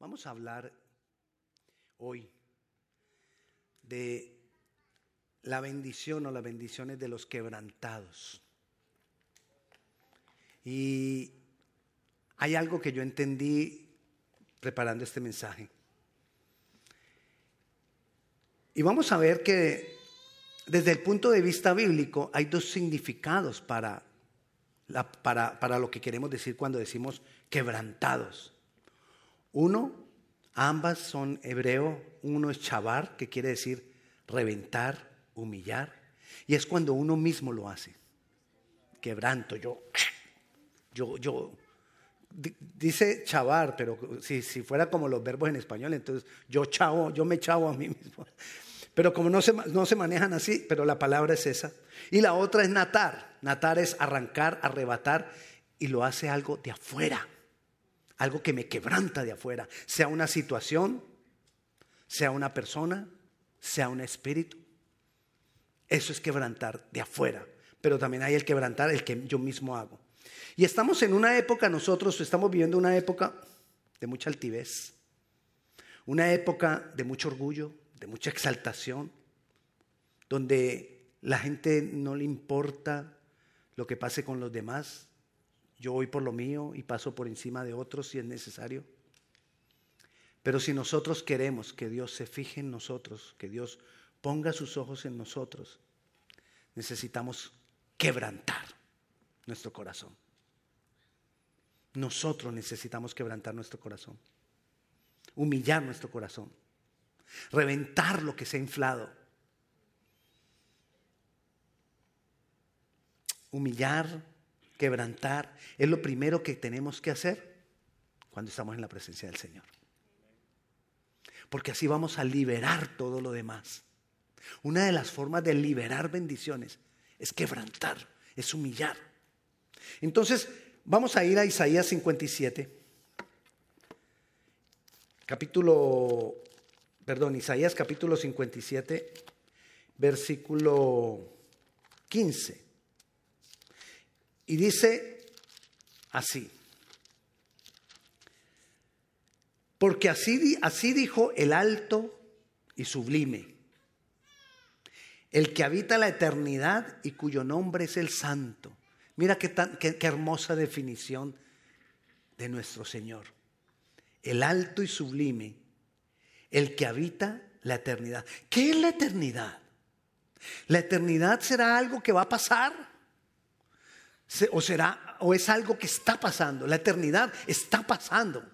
Vamos a hablar hoy de la bendición o las bendiciones de los quebrantados. Y hay algo que yo entendí preparando este mensaje. Y vamos a ver que desde el punto de vista bíblico hay dos significados para, para, para lo que queremos decir cuando decimos quebrantados. Uno, ambas son hebreo, uno es chavar, que quiere decir reventar, humillar, y es cuando uno mismo lo hace. Quebranto, yo, yo, yo, dice chavar, pero si, si fuera como los verbos en español, entonces yo chavo, yo me chavo a mí mismo. Pero como no se, no se manejan así, pero la palabra es esa. Y la otra es natar. Natar es arrancar, arrebatar, y lo hace algo de afuera algo que me quebranta de afuera, sea una situación, sea una persona, sea un espíritu. Eso es quebrantar de afuera, pero también hay el quebrantar, el que yo mismo hago. Y estamos en una época, nosotros estamos viviendo una época de mucha altivez, una época de mucho orgullo, de mucha exaltación, donde la gente no le importa lo que pase con los demás, yo voy por lo mío y paso por encima de otros si es necesario. Pero si nosotros queremos que Dios se fije en nosotros, que Dios ponga sus ojos en nosotros, necesitamos quebrantar nuestro corazón. Nosotros necesitamos quebrantar nuestro corazón, humillar nuestro corazón, reventar lo que se ha inflado, humillar quebrantar, es lo primero que tenemos que hacer cuando estamos en la presencia del Señor. Porque así vamos a liberar todo lo demás. Una de las formas de liberar bendiciones es quebrantar, es humillar. Entonces, vamos a ir a Isaías 57, capítulo, perdón, Isaías capítulo 57, versículo 15. Y dice así. Porque así, así dijo el alto y sublime, el que habita la eternidad y cuyo nombre es el santo. Mira qué, qué hermosa definición de nuestro Señor. El alto y sublime, el que habita la eternidad. ¿Qué es la eternidad? ¿La eternidad será algo que va a pasar? O será o es algo que está pasando. La eternidad está pasando.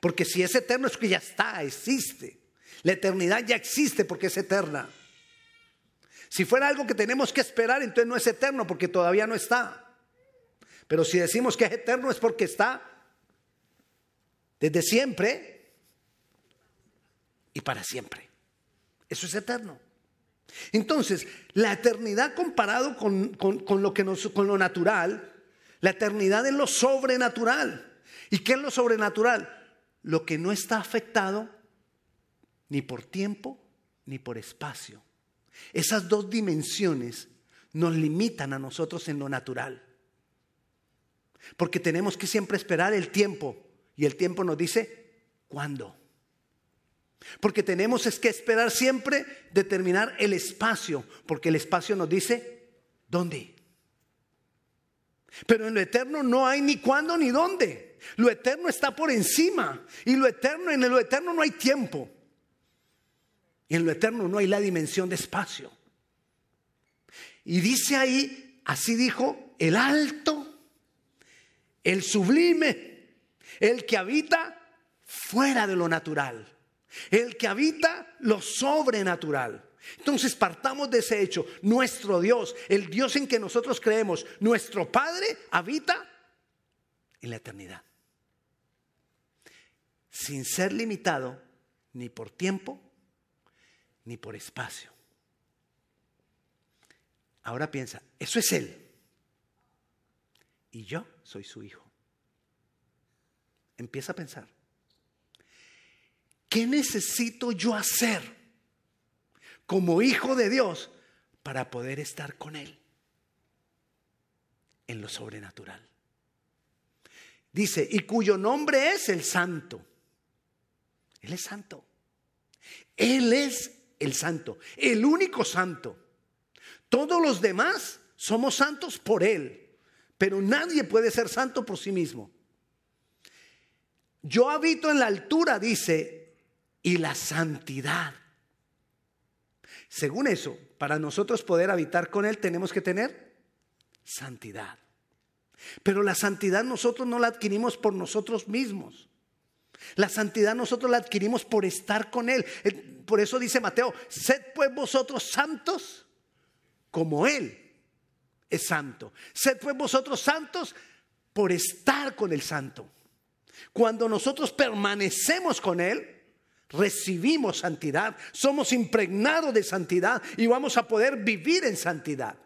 Porque si es eterno es que ya está, existe. La eternidad ya existe porque es eterna. Si fuera algo que tenemos que esperar, entonces no es eterno porque todavía no está. Pero si decimos que es eterno es porque está desde siempre y para siempre. Eso es eterno. Entonces, la eternidad comparado con, lo que con lo natural, la eternidad es lo sobrenatural. ¿Y qué es lo sobrenatural? Lo que no está afectado ni por tiempo ni por espacio. Esas dos dimensiones nos limitan a nosotros en lo natural. Porque tenemos que siempre esperar el tiempo. Y el tiempo nos dice, ¿cuándo? Porque tenemos es que esperar siempre determinar el espacio, porque el espacio nos dice dónde. Pero en lo eterno no hay ni cuándo ni dónde. Lo eterno está por encima y lo eterno en lo eterno no hay tiempo. Y en lo eterno no hay la dimensión de espacio. Y dice ahí, así dijo, el alto, el sublime, el que habita fuera de lo natural el que habita lo sobrenatural. Entonces partamos de ese hecho. Nuestro Dios, el Dios en que nosotros creemos, nuestro Padre habita en la eternidad. Sin ser limitado ni por tiempo ni por espacio. Ahora piensa, eso es Él. Y yo soy su hijo. Empieza a pensar. ¿Qué necesito yo hacer como hijo de Dios para poder estar con Él en lo sobrenatural? Dice, y cuyo nombre es el santo. Él es santo. Él es el santo, el único santo. Todos los demás somos santos por Él, pero nadie puede ser santo por sí mismo. Yo habito en la altura, dice, y la santidad. Según eso, para nosotros poder habitar con Él tenemos que tener santidad. Pero la santidad nosotros no la adquirimos por nosotros mismos. La santidad nosotros la adquirimos por estar con Él. Por eso dice Mateo, sed pues vosotros santos como Él es santo. Sed pues vosotros santos por estar con el santo. Cuando nosotros permanecemos con Él, recibimos santidad, somos impregnados de santidad y vamos a poder vivir en santidad.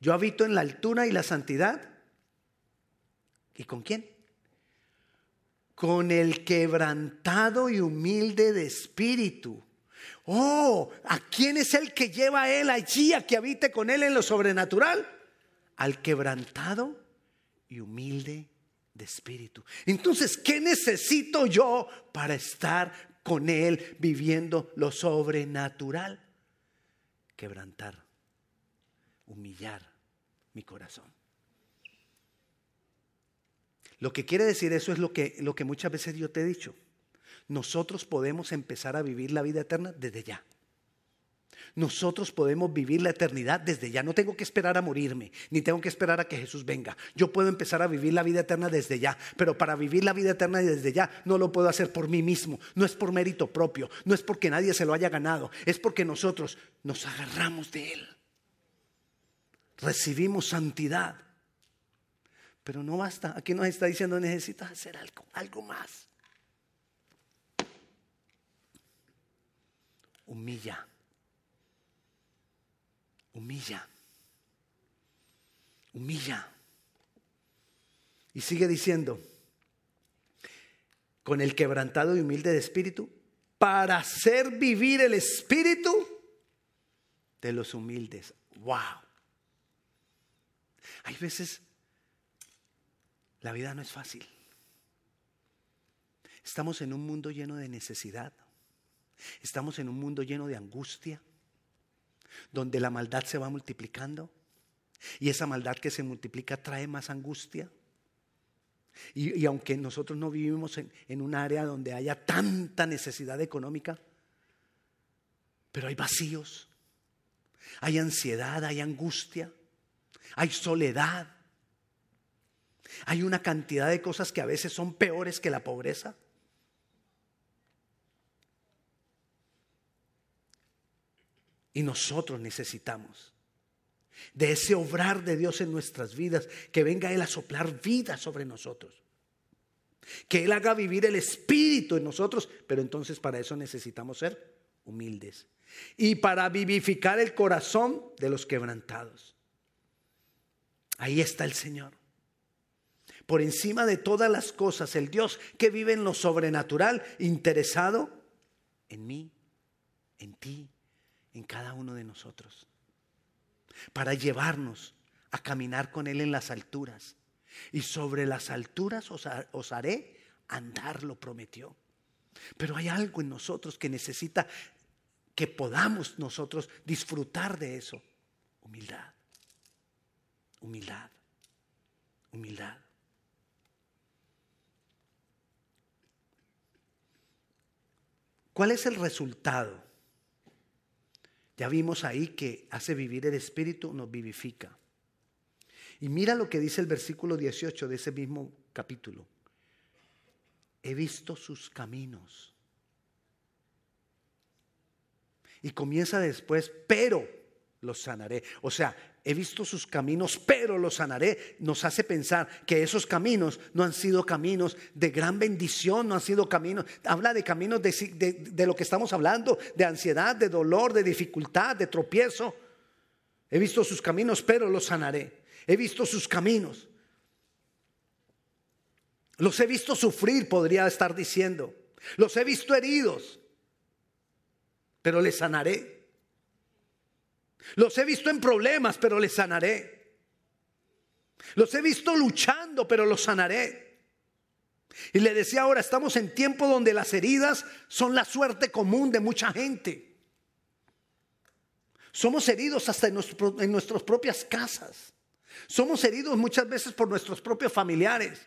Yo habito en la altura y la santidad. ¿Y con quién? Con el quebrantado y humilde de espíritu. Oh, ¿a quién es el que lleva a él allí a que habite con él en lo sobrenatural? Al quebrantado y humilde espíritu. Entonces, ¿qué necesito yo para estar con Él viviendo lo sobrenatural? Quebrantar, humillar mi corazón. Lo que quiere decir eso es lo que, lo que muchas veces yo te he dicho. Nosotros podemos empezar a vivir la vida eterna desde ya. Nosotros podemos vivir la eternidad desde ya. No tengo que esperar a morirme, ni tengo que esperar a que Jesús venga. Yo puedo empezar a vivir la vida eterna desde ya. Pero para vivir la vida eterna desde ya no lo puedo hacer por mí mismo. No es por mérito propio. No es porque nadie se lo haya ganado. Es porque nosotros nos agarramos de Él. Recibimos santidad. Pero no basta. Aquí nos está diciendo necesitas hacer algo, algo más. Humilla humilla. Humilla. Y sigue diciendo, con el quebrantado y humilde de espíritu, para hacer vivir el espíritu de los humildes. ¡Wow! Hay veces la vida no es fácil. Estamos en un mundo lleno de necesidad. Estamos en un mundo lleno de angustia donde la maldad se va multiplicando y esa maldad que se multiplica trae más angustia. Y, aunque nosotros no vivimos en, en un área donde haya tanta necesidad económica, pero hay vacíos, hay ansiedad, hay angustia, hay soledad, hay una cantidad de cosas que a veces son peores que la pobreza. Y nosotros necesitamos de ese obrar de Dios en nuestras vidas, que venga Él a soplar vida sobre nosotros. Que Él haga vivir el Espíritu en nosotros, pero entonces para eso necesitamos ser humildes. Y para vivificar el corazón de los quebrantados. Ahí está el Señor. Por encima de todas las cosas, el Dios que vive en lo sobrenatural, interesado en mí, en ti, en cada uno de nosotros, para llevarnos a caminar con Él en las alturas. Y sobre las alturas os, haré andar, lo prometió. Pero hay algo en nosotros que necesita que podamos nosotros disfrutar de eso. Humildad, humildad, humildad. ¿Cuál es el resultado? Ya vimos ahí que hace vivir el Espíritu, nos vivifica. Y mira lo que dice el versículo 18 de ese mismo capítulo. He visto sus caminos. Y comienza después, pero los sanaré. O sea, he visto sus caminos, pero los sanaré. Nos hace pensar que esos caminos no han sido caminos de gran bendición, no han sido caminos, habla de caminos de, lo que estamos hablando, de ansiedad, de dolor, de dificultad, de tropiezo. He visto sus caminos, pero los sanaré. He visto sus caminos. Los he visto sufrir, podría estar diciendo. Los he visto heridos, pero les sanaré. Los he visto en problemas, pero les sanaré. Los he visto luchando, pero los sanaré. Y le decía ahora, estamos en tiempo donde las heridas son la suerte común de mucha gente. Somos heridos hasta en, en nuestras propias casas. Somos heridos muchas veces por nuestros propios familiares.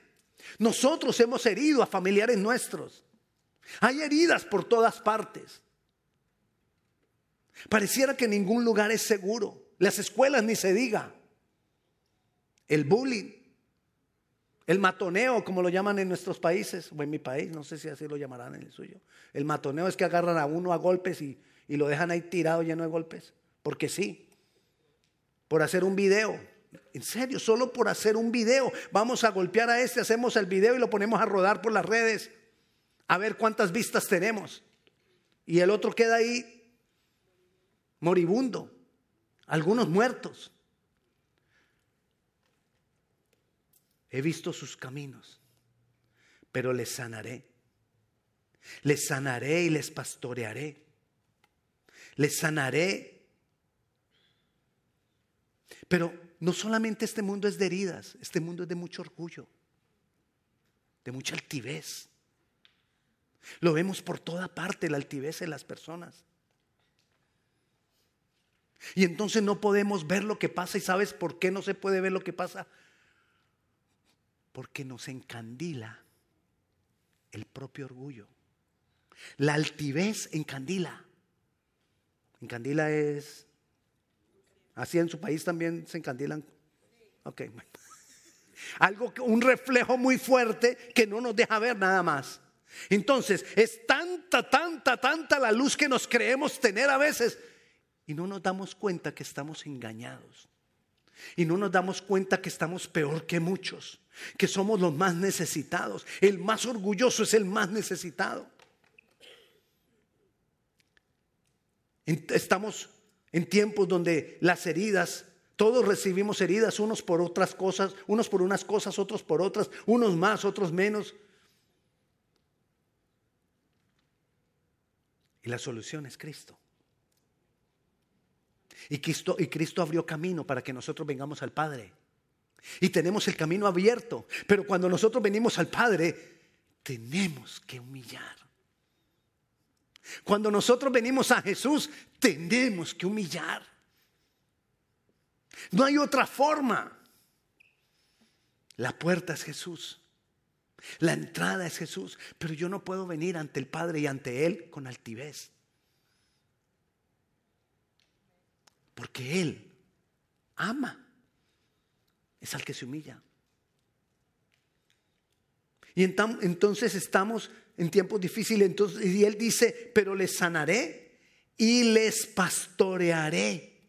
Nosotros hemos herido a familiares nuestros. Hay heridas por todas partes. Pareciera que ningún lugar es seguro. Las escuelas ni se diga. El bullying, el matoneo, como lo llaman en nuestros países, o en mi país, no sé si así lo llamarán en el suyo. El matoneo es que agarran a uno a golpes y, y lo dejan ahí tirado lleno de golpes. Porque sí, por hacer un video. En serio, solo por hacer un video. Vamos a golpear a este, hacemos el video y lo ponemos a rodar por las redes. A ver cuántas vistas tenemos. Y el otro queda ahí moribundo. Algunos muertos. He visto sus caminos, pero les sanaré. Les sanaré y les pastorearé. Les sanaré. Pero no solamente este mundo es de heridas, este mundo es de mucho orgullo, de mucha altivez. Lo vemos por toda parte, la altivez en las personas. Y entonces no podemos ver lo que pasa. ¿Y sabes por qué no se puede ver lo que pasa? Porque nos encandila el propio orgullo. La altivez encandila. Encandila es... Así en su país también se encandilan. Ok. Algo, un reflejo muy fuerte que no nos deja ver nada más. Entonces, es tanta, tanta, tanta la luz que nos creemos tener a veces y no nos damos cuenta que estamos engañados. Y no nos damos cuenta que estamos peor que muchos, que somos los más necesitados. El más orgulloso es el más necesitado. Estamos en tiempos donde las heridas, todos recibimos heridas, unos por otras cosas, unos por unas cosas, otros por otras, unos más, otros menos. Y la solución es Cristo. Y Cristo, y Cristo abrió camino para que nosotros vengamos al Padre. Y tenemos el camino abierto. Pero cuando nosotros venimos al Padre, tenemos que humillar. Cuando nosotros venimos a Jesús, tenemos que humillar. No hay otra forma. La puerta es Jesús. La entrada es Jesús. Pero yo no puedo venir ante el Padre y ante Él con altivez. Porque Él ama. Es al que se humilla. Y entonces estamos en tiempos difíciles. Entonces, y Él dice, pero les sanaré y les pastorearé.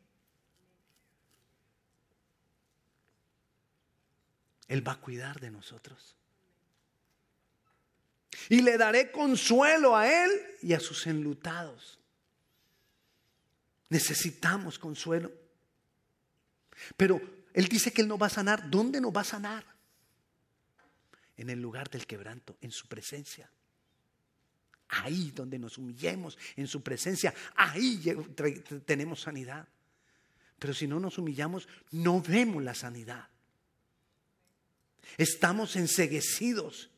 Él va a cuidar de nosotros. Y le daré consuelo a Él y a sus enlutados. Necesitamos consuelo. Pero Él dice que Él no va a sanar. ¿Dónde nos va a sanar? En el lugar del quebranto, en su presencia. Ahí donde nos humillemos, en su presencia, ahí tenemos sanidad. Pero si no nos humillamos, no vemos la sanidad. Estamos enseguecidos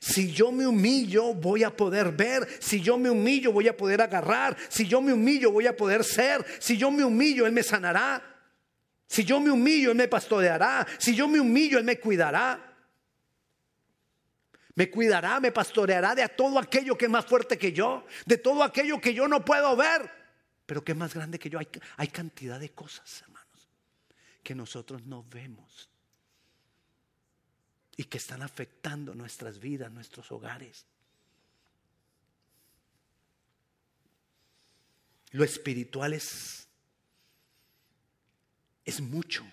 si yo me humillo, voy a poder ver. Si yo me humillo, voy a poder agarrar. Si yo me humillo, voy a poder ser. Si yo me humillo, Él me sanará. Si yo me humillo, Él me pastoreará. Si yo me humillo, Él me cuidará. Me cuidará, me pastoreará de todo aquello que es más fuerte que yo. De todo aquello que yo no puedo ver. Pero que es más grande que yo. Hay, hay cantidad de cosas, hermanos, que nosotros no vemos y que están afectando nuestras vidas, nuestros hogares. Lo espiritual es, es mucho.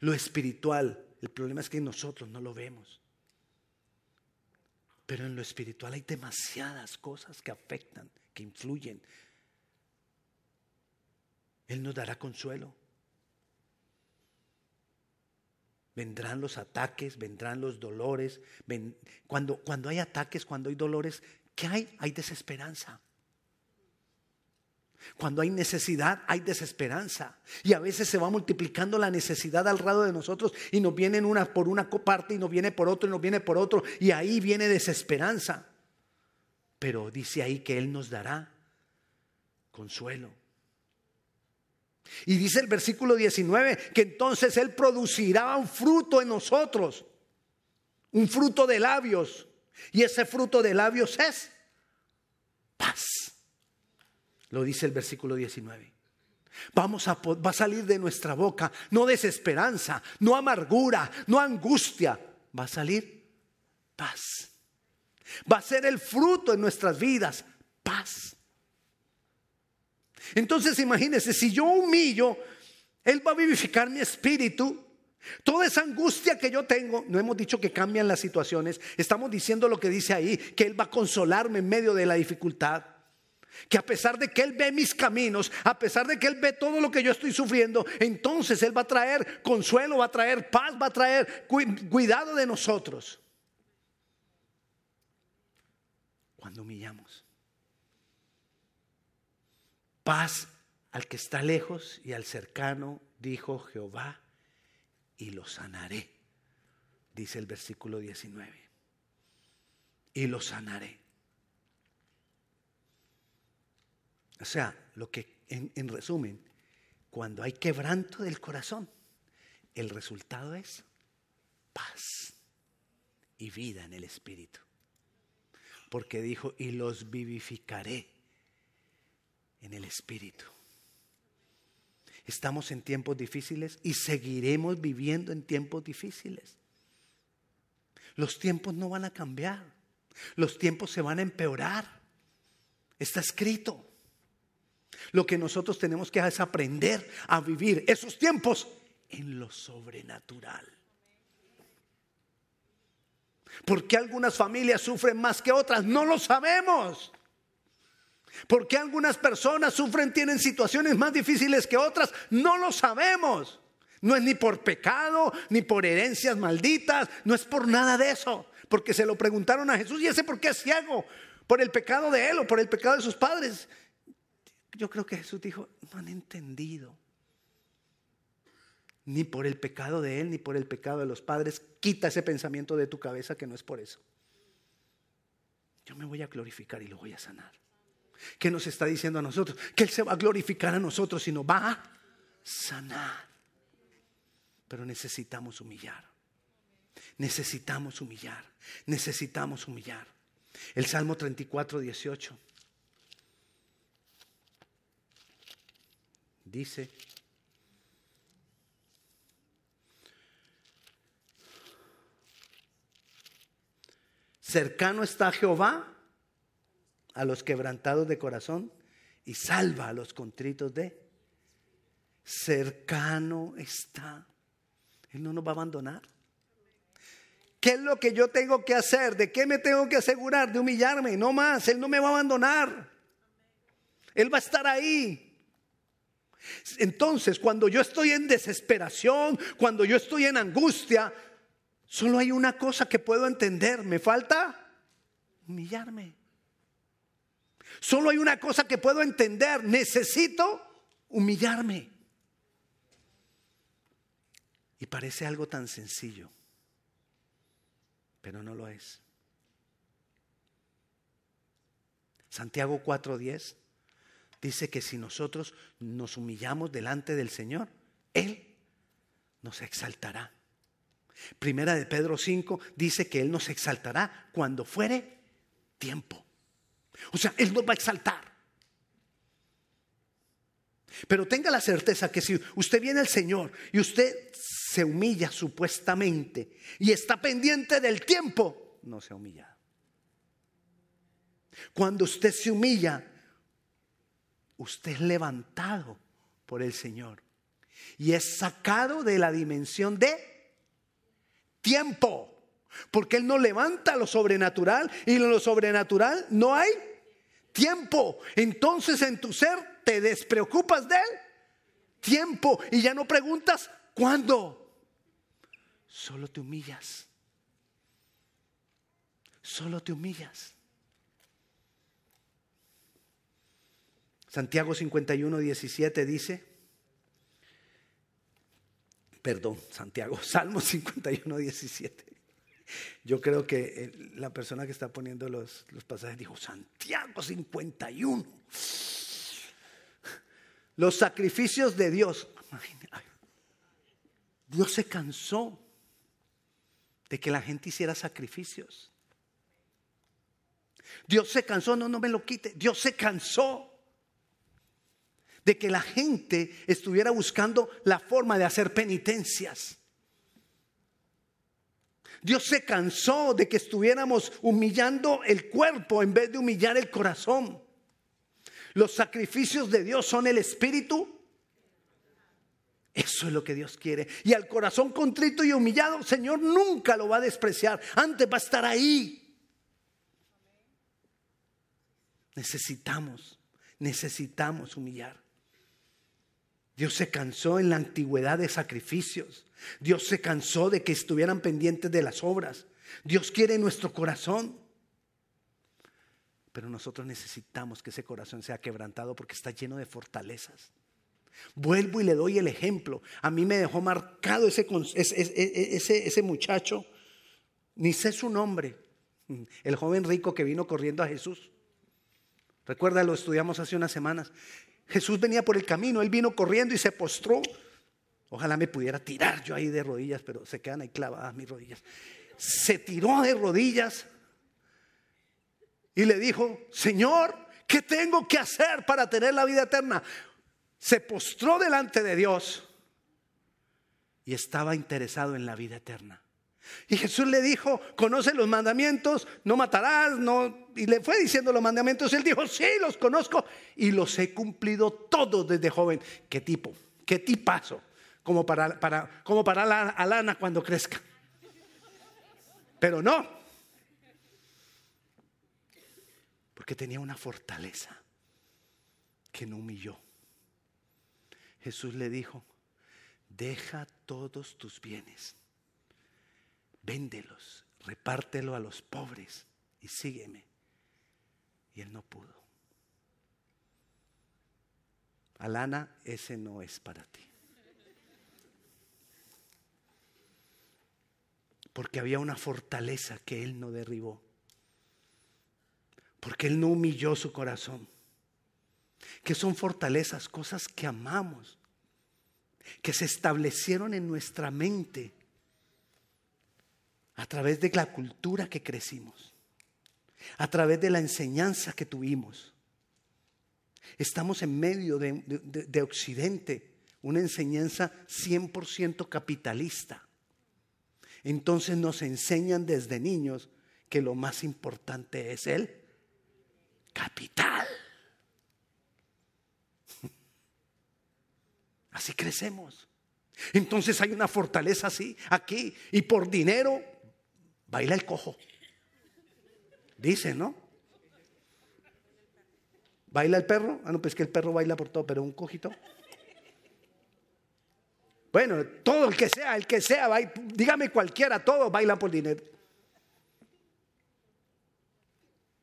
Lo espiritual, el problema es que nosotros no lo vemos. Pero en lo espiritual hay demasiadas cosas que afectan, que influyen. Él nos dará consuelo. Vendrán los ataques, vendrán los dolores. cuando, cuando hay ataques, cuando hay dolores, ¿qué hay? Hay desesperanza. Cuando hay necesidad, hay desesperanza. Y a veces se va multiplicando la necesidad al lado de nosotros y nos viene una por una parte y nos viene por otro y nos viene por otro. Y ahí viene desesperanza. Pero dice ahí que Él nos dará consuelo. Y dice el versículo 19 que entonces Él producirá un fruto en nosotros, un fruto de labios. Y ese fruto de labios es paz. Lo dice el versículo 19. Vamos a, va a salir de nuestra boca no desesperanza, no amargura, no angustia. Va a salir paz. Va a ser el fruto en nuestras vidas, paz. Entonces imagínense, si yo humillo, Él va a vivificar mi espíritu. Toda esa angustia que yo tengo, no hemos dicho que cambian las situaciones, estamos diciendo lo que dice ahí, que Él va a consolarme en medio de la dificultad. Que a pesar de que Él ve mis caminos, a pesar de que Él ve todo lo que yo estoy sufriendo, entonces Él va a traer consuelo, va a traer paz, va a traer cuidado de nosotros. Cuando humillamos. Paz al que está lejos y al cercano, dijo Jehová, y lo sanaré, dice el versículo 19. Y lo sanaré. O sea, lo que en, en resumen, cuando hay quebranto del corazón, el resultado es paz y vida en el Espíritu. Porque dijo, y los vivificaré en el Espíritu. Estamos en tiempos difíciles y seguiremos viviendo en tiempos difíciles. Los tiempos no van a cambiar. Los tiempos se van a empeorar. Está escrito. Lo que nosotros tenemos que hacer es aprender a vivir esos tiempos en lo sobrenatural. ¿Por qué algunas familias sufren más que otras? No lo sabemos. ¿Por qué algunas personas sufren, tienen situaciones más difíciles que otras? No lo sabemos. No es ni por pecado, ni por herencias malditas, no es por nada de eso. Porque se lo preguntaron a Jesús y ese por qué es ciego, por el pecado de él o por el pecado de sus padres. Yo creo que Jesús dijo, no han entendido. Ni por el pecado de él, ni por el pecado de los padres. Quita ese pensamiento de tu cabeza que no es por eso. Yo me voy a glorificar y lo voy a sanar. ¿Qué nos está diciendo a nosotros? Que Él se va a glorificar a nosotros y nos va a sanar. Pero necesitamos humillar. Necesitamos humillar. Necesitamos humillar. El Salmo 34, 18. Dice, cercano está Jehová a los quebrantados de corazón y salva a los contritos de cercano está. Él no nos va a abandonar. ¿Qué es lo que yo tengo que hacer? ¿De qué me tengo que asegurar? De humillarme, no más. Él no me va a abandonar. Él va a estar ahí. Entonces, cuando yo estoy en desesperación, cuando yo estoy en angustia, solo hay una cosa que puedo entender. Me falta humillarme. Solo hay una cosa que puedo entender. Necesito humillarme. Y parece algo tan sencillo, pero no lo es. Santiago 4:10 dice que si nosotros nos humillamos delante del Señor, Él nos exaltará. Primera de Pedro 5 dice que Él nos exaltará cuando fuere tiempo. O sea, Él nos va a exaltar. Pero tenga la certeza que si usted viene al Señor y usted se humilla supuestamente y está pendiente del tiempo, no se humilla. Cuando usted se humilla, usted es levantado por el Señor y es sacado de la dimensión de tiempo. Porque Él no levanta lo sobrenatural y en lo sobrenatural no hay tiempo. Entonces en tu ser te despreocupas de Él. Tiempo. Y ya no preguntas cuándo. Solo te humillas. Solo te humillas. Santiago 51, 17 dice, perdón, Santiago, Salmo 51, 17. Yo creo que eh, la persona que está poniendo los, los pasajes dijo, Santiago 51. Los sacrificios de Dios. Dios se cansó de que la gente hiciera sacrificios. Dios se cansó, no, no me lo quite. Dios se cansó de que la gente estuviera buscando la forma de hacer penitencias. Dios se cansó de que estuviéramos humillando el cuerpo en vez de humillar el corazón. Los sacrificios de Dios son el espíritu. Eso es lo que Dios quiere. Y al corazón contrito y humillado, Señor nunca lo va a despreciar. Antes va a estar ahí. Necesitamos, necesitamos humillar. Dios se cansó en la antigüedad de sacrificios. Dios se cansó de que estuvieran pendientes de las obras. Dios quiere nuestro corazón. Pero nosotros necesitamos que ese corazón sea quebrantado porque está lleno de fortalezas. Vuelvo y le doy el ejemplo. A mí me dejó marcado ese, ese, ese muchacho. Ni sé su nombre. El joven rico que vino corriendo a Jesús. Recuerda, lo estudiamos hace unas semanas. Jesús venía por el camino, él vino corriendo y se postró. Ojalá me pudiera tirar yo ahí de rodillas, pero se quedan ahí clavadas mis rodillas. Se tiró de rodillas y le dijo, Señor, ¿qué tengo que hacer para tener la vida eterna? Se postró delante de Dios y estaba interesado en la vida eterna. Y Jesús le dijo, conoce los mandamientos, no matarás, no... Y le fue diciendo los mandamientos. Él dijo, sí, los conozco y los he cumplido todos desde joven. ¿Qué tipo? ¿Qué tipazo? Como para, para, como para la, Alana cuando crezca. Pero no. Porque tenía una fortaleza que no humilló. Jesús le dijo, deja todos tus bienes véndelos, repártelo a los pobres y sígueme. Y él no pudo. Alana, ese no es para ti. Porque había una fortaleza que él no derribó. Porque él no humilló su corazón. Que son fortalezas, cosas que amamos, que se establecieron en nuestra mente a través de la cultura que crecimos, a través de la enseñanza que tuvimos. Estamos en medio de, Occidente, una enseñanza 100% capitalista. Entonces nos enseñan desde niños que lo más importante es el capital. Así crecemos. Entonces hay una fortaleza así, aquí, y por dinero baila el cojo. Dice, ¿no? ¿Baila el perro? Ah, no, pues que el perro baila por todo, pero un cojito. Bueno, todo el que sea, el que sea, dígame cualquiera, todo baila por dinero.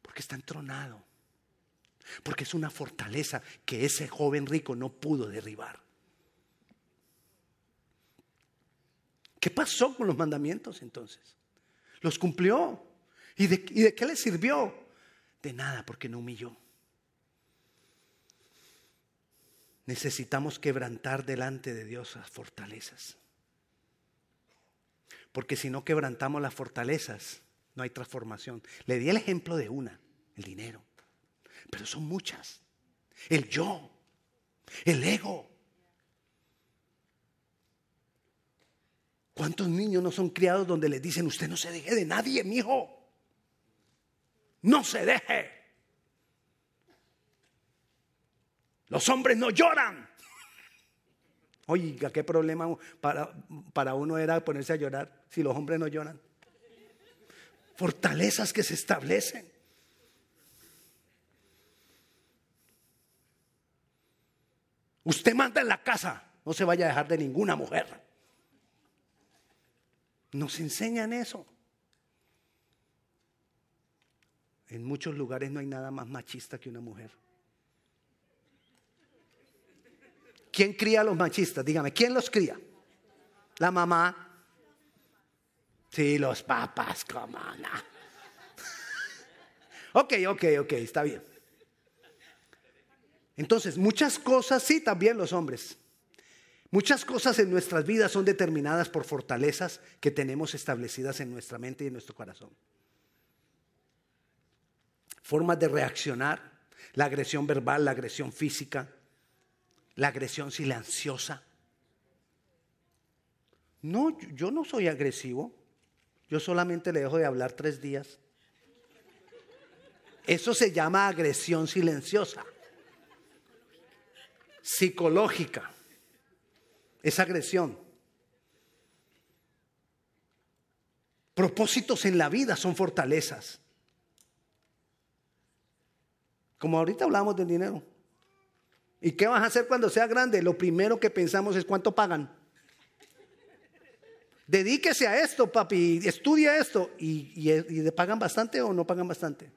Porque está entronado. Porque es una fortaleza que ese joven rico no pudo derribar. ¿Qué pasó con los mandamientos entonces? Los cumplió. ¿Y de, qué le sirvió? De nada, porque no humilló. Necesitamos quebrantar delante de Dios las fortalezas. Porque si no quebrantamos las fortalezas, no hay transformación. Le di el ejemplo de una, el dinero. Pero son muchas. El yo, el ego, ¿Cuántos niños no son criados donde les dicen, usted no se deje de nadie, mi hijo? No se deje. Los hombres no lloran. Oiga, qué problema para, para uno era ponerse a llorar si los hombres no lloran. Fortalezas que se establecen. Usted manda en la casa, no se vaya a dejar de ninguna mujer. Nos enseñan eso. En muchos lugares no hay nada más machista que una mujer. ¿Quién cría a los machistas? Dígame, ¿quién los cría? La mamá. Sí, los papás, cómo no. ok, ok, ok, está bien. Entonces, muchas cosas, sí, también los hombres. Muchas cosas en nuestras vidas son determinadas por fortalezas que tenemos establecidas en nuestra mente y en nuestro corazón. Formas de reaccionar, la agresión verbal, la agresión física, la agresión silenciosa. No, yo no soy agresivo. Yo solamente le dejo de hablar tres días. Eso se llama agresión silenciosa, psicológica. Es agresión. Propósitos en la vida son fortalezas. Como ahorita hablamos del dinero. ¿Y qué vas a hacer cuando sea grande? Lo primero que pensamos es cuánto pagan. Dedíquese a esto, papi, estudia esto. ¿Y, le pagan bastante o no pagan bastante?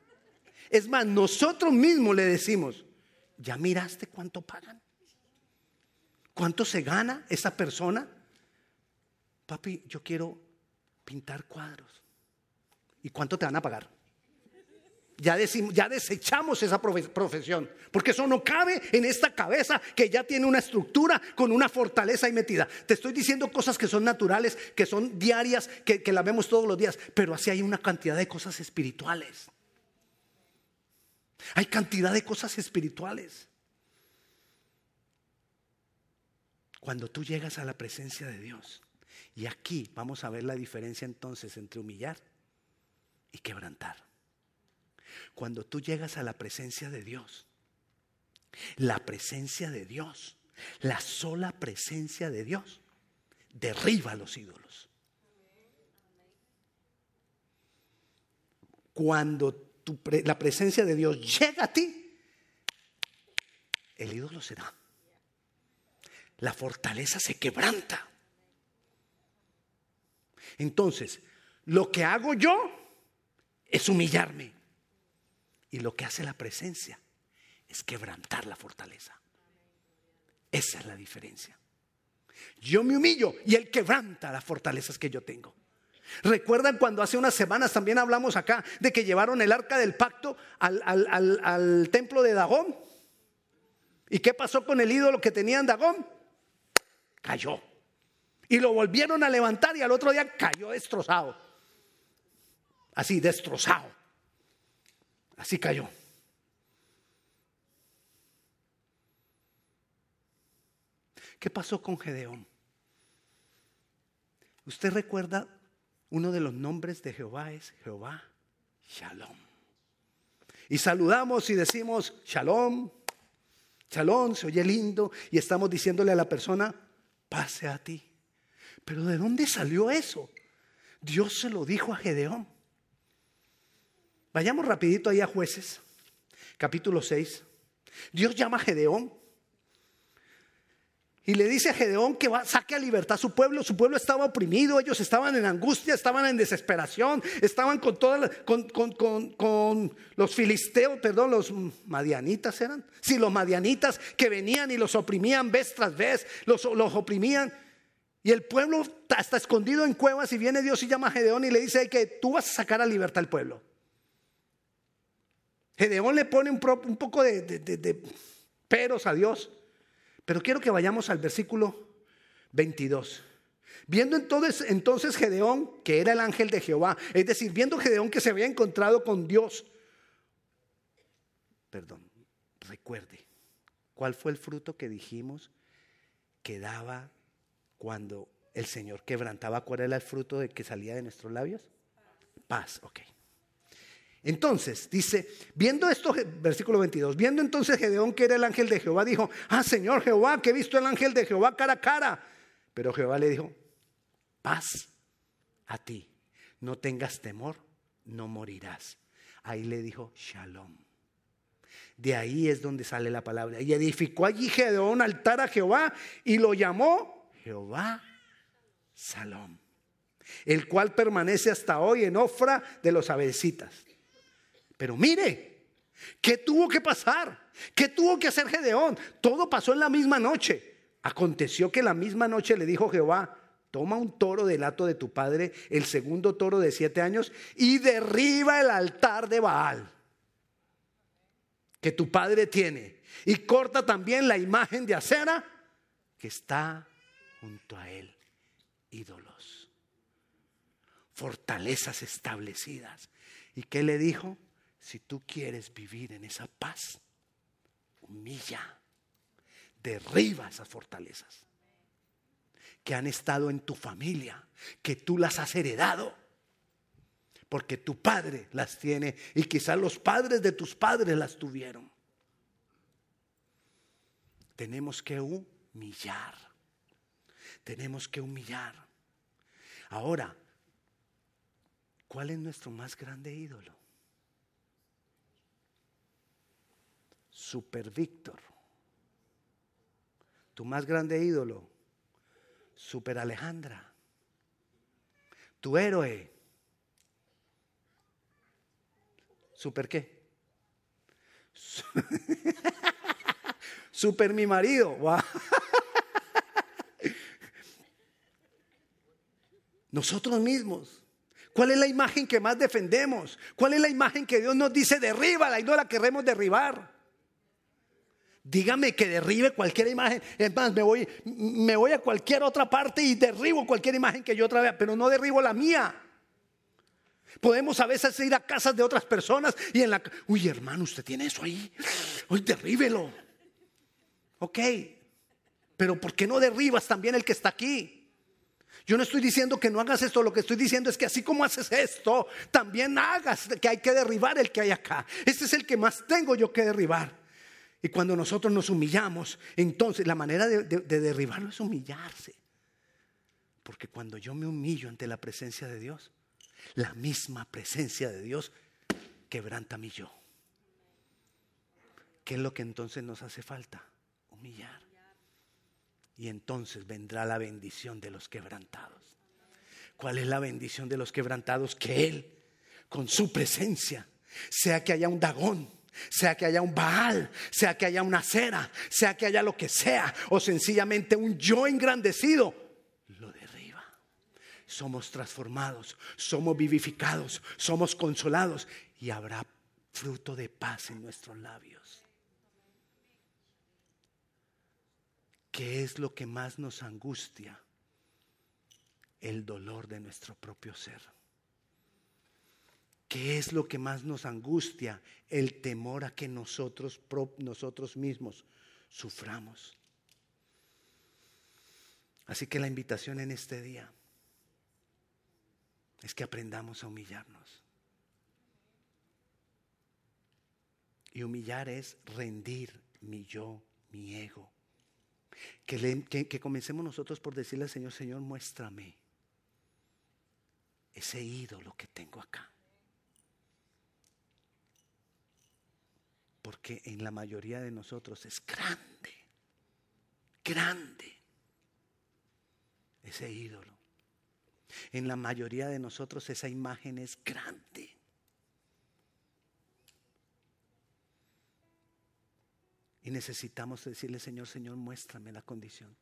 Es más, nosotros mismos le decimos, ¿ya miraste cuánto pagan? ¿Cuánto se gana esa persona? Papi, yo quiero pintar cuadros. ¿Y cuánto te van a pagar? Ya, desechamos esa profesión, porque eso no cabe en esta cabeza que ya tiene una estructura con una fortaleza y metida. Te estoy diciendo cosas que son naturales, que son diarias, que, que vemos todos los días, pero así hay una cantidad de cosas espirituales. Hay cantidad de cosas espirituales. Cuando tú llegas a la presencia de Dios, y aquí vamos a ver la diferencia entonces entre humillar y quebrantar. Cuando tú llegas a la presencia de Dios, la presencia de Dios, la sola presencia de Dios, derriba a los ídolos. Cuando la presencia de Dios llega a ti, el ídolo se da. La fortaleza se quebranta. Entonces, lo que hago yo es humillarme. Y lo que hace la presencia es quebrantar la fortaleza. Esa es la diferencia. Yo me humillo y Él quebranta las fortalezas que yo tengo. ¿Recuerdan cuando hace unas semanas también hablamos acá de que llevaron el arca del pacto al, templo de Dagón? ¿Y qué pasó con el ídolo que tenían Dagón? Cayó. Y lo volvieron a levantar y al otro día cayó destrozado. Así, destrozado. Así cayó. ¿Qué pasó con Gedeón? ¿Usted recuerda uno de los nombres de Jehová es Jehová Shalom. Y saludamos y decimos Shalom, Shalom, se oye lindo y estamos diciéndole a la persona, pase a ti. Pero ¿de dónde salió eso? Dios se lo dijo a Gedeón. Vayamos rapidito ahí a jueces, capítulo 6. Dios llama a Gedeón y le dice a Gedeón que va, saque a libertad a su pueblo. Su pueblo estaba oprimido, ellos estaban en angustia, estaban en desesperación, estaban con, todas con, con, los filisteos, perdón, los madianitas eran. Sí, los madianitas que venían y los oprimían vez tras vez, los, los oprimían. Y el pueblo está escondido en cuevas y viene Dios y llama a Gedeón y le dice que tú vas a sacar a libertad al pueblo. Gedeón le pone un, poco de peros a Dios. Pero quiero que vayamos al versículo 22. Viendo entonces, Gedeón, que era el ángel de Jehová, es decir, viendo Gedeón que se había encontrado con Dios, perdón, recuerde, ¿cuál fue el fruto que dijimos que daba cuando el Señor quebrantaba? ¿Cuál era el fruto de que salía de nuestros labios? Paz, ok. Entonces, dice, viendo esto, versículo 22, viendo entonces Gedeón que era el ángel de Jehová, dijo, ah, Señor Jehová, que he visto el ángel de Jehová cara a cara. Pero Jehová le dijo, paz a ti, no tengas temor, no morirás. Ahí le dijo, shalom. De ahí es donde sale la palabra. Y edificó allí Gedeón altar a Jehová y lo llamó Jehová Salom, el cual permanece hasta hoy en Ofra de los Abesitas. Pero mire, ¿qué tuvo que pasar? ¿Qué tuvo que hacer Gedeón? Todo pasó en la misma noche. Aconteció que la misma noche le dijo Jehová, toma un toro del hato de tu padre, el segundo toro de siete años, y derriba el altar de Baal que tu padre tiene, y corta también la imagen de acera que está junto a él, ídolos, fortalezas establecidas. ¿Y qué le dijo? Si tú quieres vivir en esa paz, humilla, derriba esas fortalezas que han estado en tu familia, que tú las has heredado, porque tu padre las tiene y quizás los padres de tus padres las tuvieron. Tenemos que humillar, tenemos que humillar. Ahora, ¿cuál es nuestro más grande ídolo? Super Víctor. Tu más grande ídolo Super Alejandra. Tu héroe. ¿Super qué? Super mi marido. Nosotros mismos. ¿Cuál es la imagen que más defendemos? ¿Cuál es la imagen que Dios nos dice derríbala y no la queremos derribar? Dígame que derribe cualquier imagen. Es más, me voy, me voy a cualquier otra parte y derribo cualquier imagen que yo otra vez, pero no derribo la mía. Podemos a veces ir a casas de otras personas y en la... Uy, hermano, usted tiene eso ahí. Uy, derríbelo. Ok, pero ¿por qué no derribas también el que está aquí? Yo no estoy diciendo que no hagas esto, lo que estoy diciendo es que así como haces esto, también hagas que hay que derribar el que hay acá. Este es el que más tengo yo que derribar. Y cuando nosotros nos humillamos, entonces la manera de, derribarlo es humillarse. Porque cuando yo me humillo ante la presencia de Dios, la misma presencia de Dios quebranta mi yo. ¿Qué es lo que entonces nos hace falta? Humillar. Y entonces vendrá la bendición de los quebrantados. ¿Cuál es la bendición de los quebrantados? Que Él, con su presencia, sea que haya un dagón, sea que haya un Baal, sea que haya una cera, sea que haya lo que sea, o sencillamente un yo engrandecido, lo derriba. Somos transformados, somos vivificados, somos consolados y habrá fruto de paz en nuestros labios. ¿Qué es lo que más nos angustia? El dolor de nuestro propio ser. ¿Qué es lo que más nos angustia? El temor a que nosotros, nosotros mismos suframos. Así que la invitación en este día es que aprendamos a humillarnos. Y humillar es rendir mi yo, mi ego. Que, que comencemos nosotros por decirle al Señor, Señor, muéstrame ese ídolo que tengo acá. Porque en la mayoría de nosotros es grande, grande ese ídolo. En la mayoría de nosotros esa imagen es grande. Y necesitamos decirle, Señor, Señor, muéstrame la condición.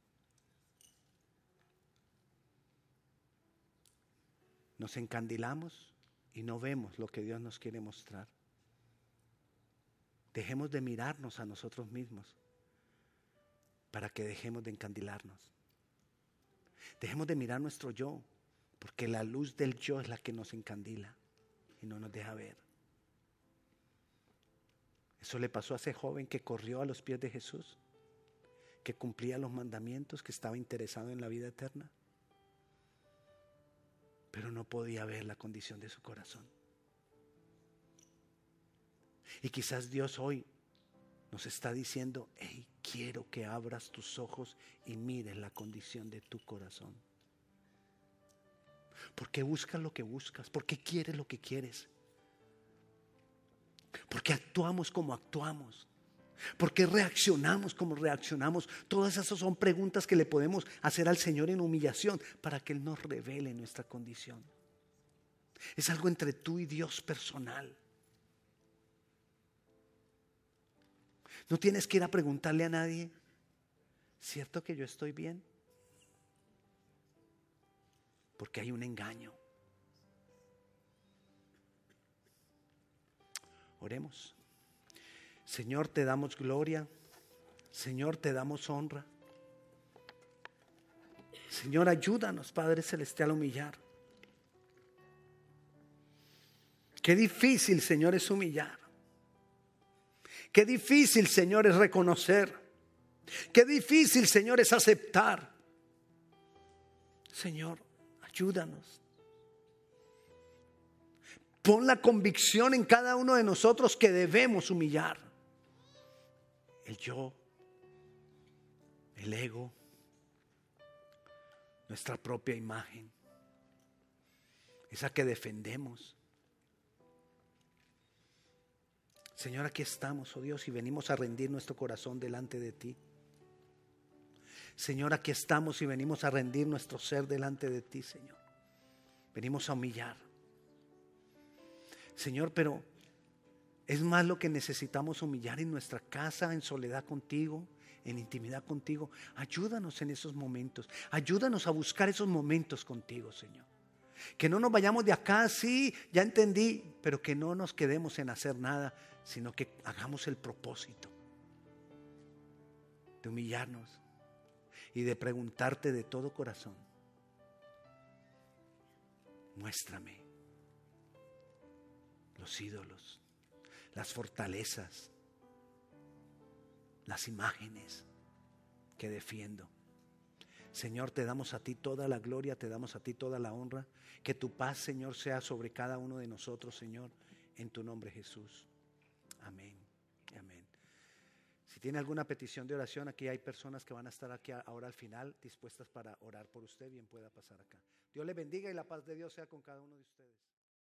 Nos encandilamos y no vemos lo que Dios nos quiere mostrar. Dejemos de mirarnos a nosotros mismos para que dejemos de encandilarnos. Dejemos de mirar nuestro yo, porque la luz del yo es la que nos encandila y no nos deja ver. Eso le pasó a ese joven que corrió a los pies de Jesús, que cumplía los mandamientos, que estaba interesado en la vida eterna, pero no podía ver la condición de su corazón. Y quizás Dios hoy nos está diciendo, hey, quiero que abras tus ojos y mires la condición de tu corazón. ¿Por qué buscas lo que buscas? ¿Por qué quieres lo que quieres? ¿Por qué actuamos como actuamos? ¿Por qué reaccionamos como reaccionamos? Todas esas son preguntas que le podemos hacer al Señor en humillación para que Él nos revele nuestra condición. Es algo entre tú y Dios personal. No tienes que ir a preguntarle a nadie ¿cierto que yo estoy bien? Porque hay un engaño. Oremos. Señor, te damos gloria. Señor, te damos honra. Señor, ayúdanos, Padre Celestial, a humillar. Qué difícil, Señor, es humillar. Qué difícil, Señor, es reconocer. Qué difícil, Señor, es aceptar. Señor, ayúdanos. Pon la convicción en cada uno de nosotros que debemos humillar. El yo, el ego, nuestra propia imagen, esa que defendemos. Señor, aquí estamos, oh Dios, y venimos a rendir nuestro corazón delante de ti. Señor, aquí estamos y venimos a rendir nuestro ser delante de ti, Señor. Venimos a humillar. Señor, pero es más lo que necesitamos humillar en nuestra casa, en soledad contigo, en intimidad contigo. Ayúdanos en esos momentos. Ayúdanos a buscar esos momentos contigo, Señor. Que no nos vayamos de acá, sí, ya entendí, pero que no nos quedemos en hacer nada, sino que hagamos el propósito de humillarnos y de preguntarte de todo corazón, muéstrame los ídolos, las fortalezas, las imágenes que defiendo. Señor, te damos a ti toda la gloria, te damos a ti toda la honra. Que tu paz, Señor, sea sobre cada uno de nosotros, Señor, en tu nombre Jesús. Amén. Amén. Si tiene alguna petición de oración, aquí hay personas que van a estar aquí ahora al final dispuestas para orar por usted, bien pueda pasar acá. Dios le bendiga y la paz de Dios sea con cada uno de ustedes.